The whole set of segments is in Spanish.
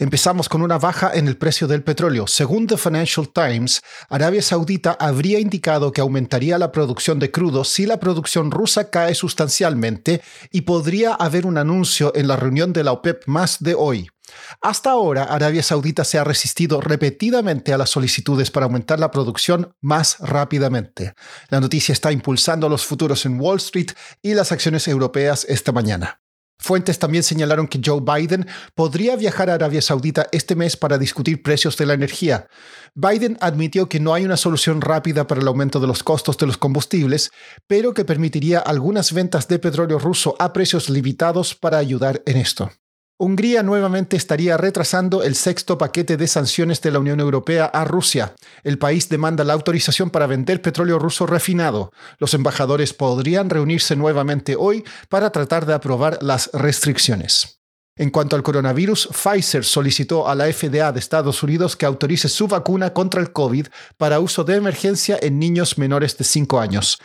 Empezamos con una baja en el precio del petróleo. Según The Financial Times, Arabia Saudita habría indicado que aumentaría la producción de crudo si la producción rusa cae sustancialmente y podría haber un anuncio en la reunión de la OPEP más de hoy. Hasta ahora, Arabia Saudita se ha resistido repetidamente a las solicitudes para aumentar la producción más rápidamente. La noticia está impulsando los futuros en Wall Street y las acciones europeas esta mañana. Fuentes también señalaron que Joe Biden podría viajar a Arabia Saudita este mes para discutir precios de la energía. Biden admitió que no hay una solución rápida para el aumento de los costos de los combustibles, pero que permitiría algunas ventas de petróleo ruso a precios limitados para ayudar en esto. Hungría nuevamente estaría retrasando el sexto paquete de sanciones de la Unión Europea a Rusia. El país demanda la autorización para vender petróleo ruso refinado. Los embajadores podrían reunirse nuevamente hoy para tratar de aprobar las restricciones. En cuanto al coronavirus, Pfizer solicitó a la FDA de Estados Unidos que autorice su vacuna contra el COVID para uso de emergencia en niños menores de 5 años.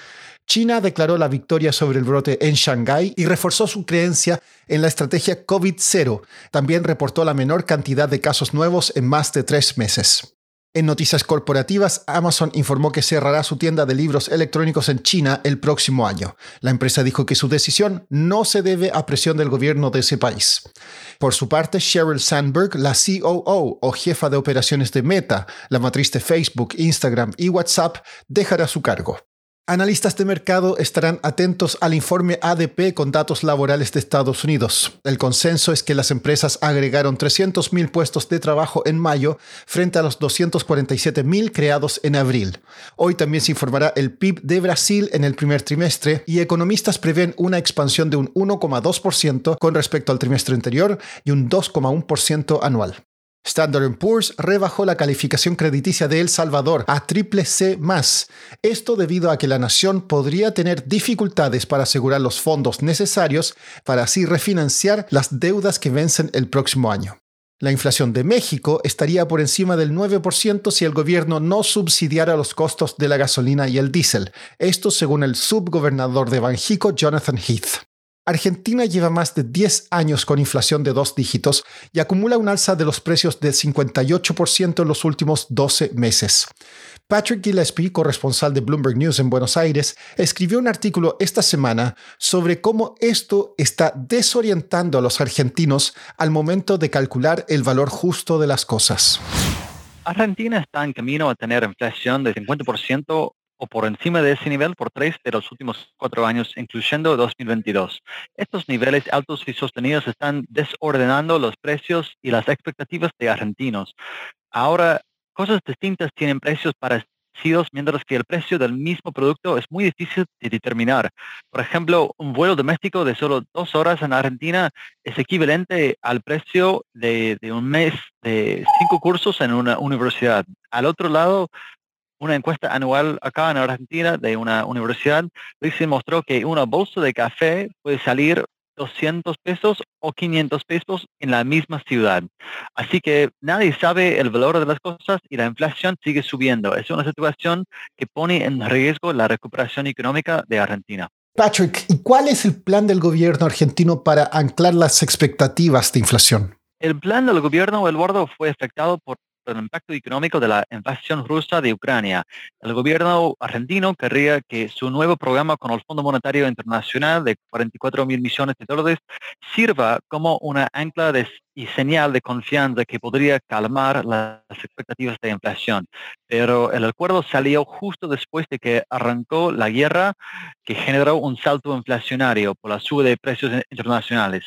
China declaró la victoria sobre el brote en Shanghái y reforzó su creencia en la estrategia COVID-0. También reportó la menor cantidad de casos nuevos en más de tres meses. En noticias corporativas, Amazon informó que cerrará su tienda de libros electrónicos en China el próximo año. La empresa dijo que su decisión no se debe a presión del gobierno de ese país. Por su parte, Sheryl Sandberg, la COO o jefa de operaciones de Meta, la matriz de Facebook, Instagram y WhatsApp, dejará su cargo. Analistas de mercado estarán atentos al informe ADP con datos laborales de Estados Unidos. El consenso es que las empresas agregaron 300.000 puestos de trabajo en mayo frente a los 247.000 creados en abril. Hoy también se informará el PIB de Brasil en el primer trimestre y economistas prevén una expansión de un 1,2% con respecto al trimestre anterior y un 2,1% anual. Standard Poor's rebajó la calificación crediticia de El Salvador a triple C+. Esto debido a que la nación podría tener dificultades para asegurar los fondos necesarios para así refinanciar las deudas que vencen el próximo año. La inflación de México estaría por encima del 9% si el gobierno no subsidiara los costos de la gasolina y el diésel. Esto según el subgobernador de Banjico, Jonathan Heath. Argentina lleva más de 10 años con inflación de dos dígitos y acumula un alza de los precios de 58% en los últimos 12 meses. Patrick Gillespie, corresponsal de Bloomberg News en Buenos Aires, escribió un artículo esta semana sobre cómo esto está desorientando a los argentinos al momento de calcular el valor justo de las cosas. Argentina está en camino a tener inflación de 50% o por encima de ese nivel por tres de los últimos cuatro años, incluyendo 2022. Estos niveles altos y sostenidos están desordenando los precios y las expectativas de argentinos. Ahora, cosas distintas tienen precios parecidos, mientras que el precio del mismo producto es muy difícil de determinar. Por ejemplo, un vuelo doméstico de solo dos horas en Argentina es equivalente al precio de, de un mes de cinco cursos en una universidad. Al otro lado, una encuesta anual acá en Argentina de una universidad se mostró que una bolsa de café puede salir 200 pesos o 500 pesos en la misma ciudad. Así que nadie sabe el valor de las cosas y la inflación sigue subiendo. Es una situación que pone en riesgo la recuperación económica de Argentina. Patrick, ¿y cuál es el plan del gobierno argentino para anclar las expectativas de inflación? El plan del gobierno, Eduardo, fue afectado por el impacto económico de la invasión rusa de Ucrania. El gobierno argentino querría que su nuevo programa con el Fondo Monetario Internacional de 44 mil millones de dólares sirva como una ancla y señal de confianza que podría calmar las expectativas de inflación. Pero el acuerdo salió justo después de que arrancó la guerra que generó un salto inflacionario por la suba de precios internacionales.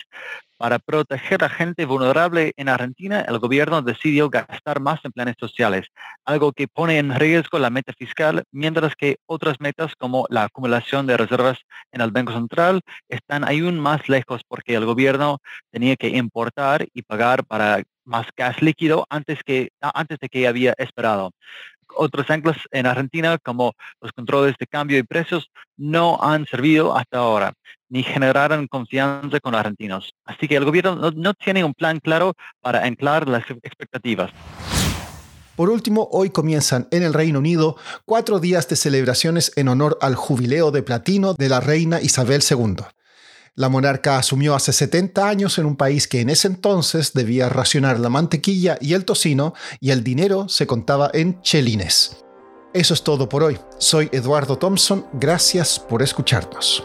Para proteger a gente vulnerable en Argentina, el gobierno decidió gastar más en planes sociales, algo que pone en riesgo la meta fiscal, mientras que otras metas como la acumulación de reservas en el Banco Central están aún más lejos porque el gobierno tenía que importar y pagar para más gas líquido antes, que, antes de que había esperado. Otros anclas en Argentina, como los controles de cambio y precios, no han servido hasta ahora, ni generaron confianza con argentinos. Así que el gobierno no, tiene un plan claro para anclar las expectativas. Por último, hoy comienzan en el Reino Unido cuatro días de celebraciones en honor al jubileo de platino de la reina Isabel II. La monarca asumió hace 70 años en un país que en ese entonces debía racionar la mantequilla y el tocino y el dinero se contaba en chelines. Eso es todo por hoy. Soy Eduardo Thompson. Gracias por escucharnos.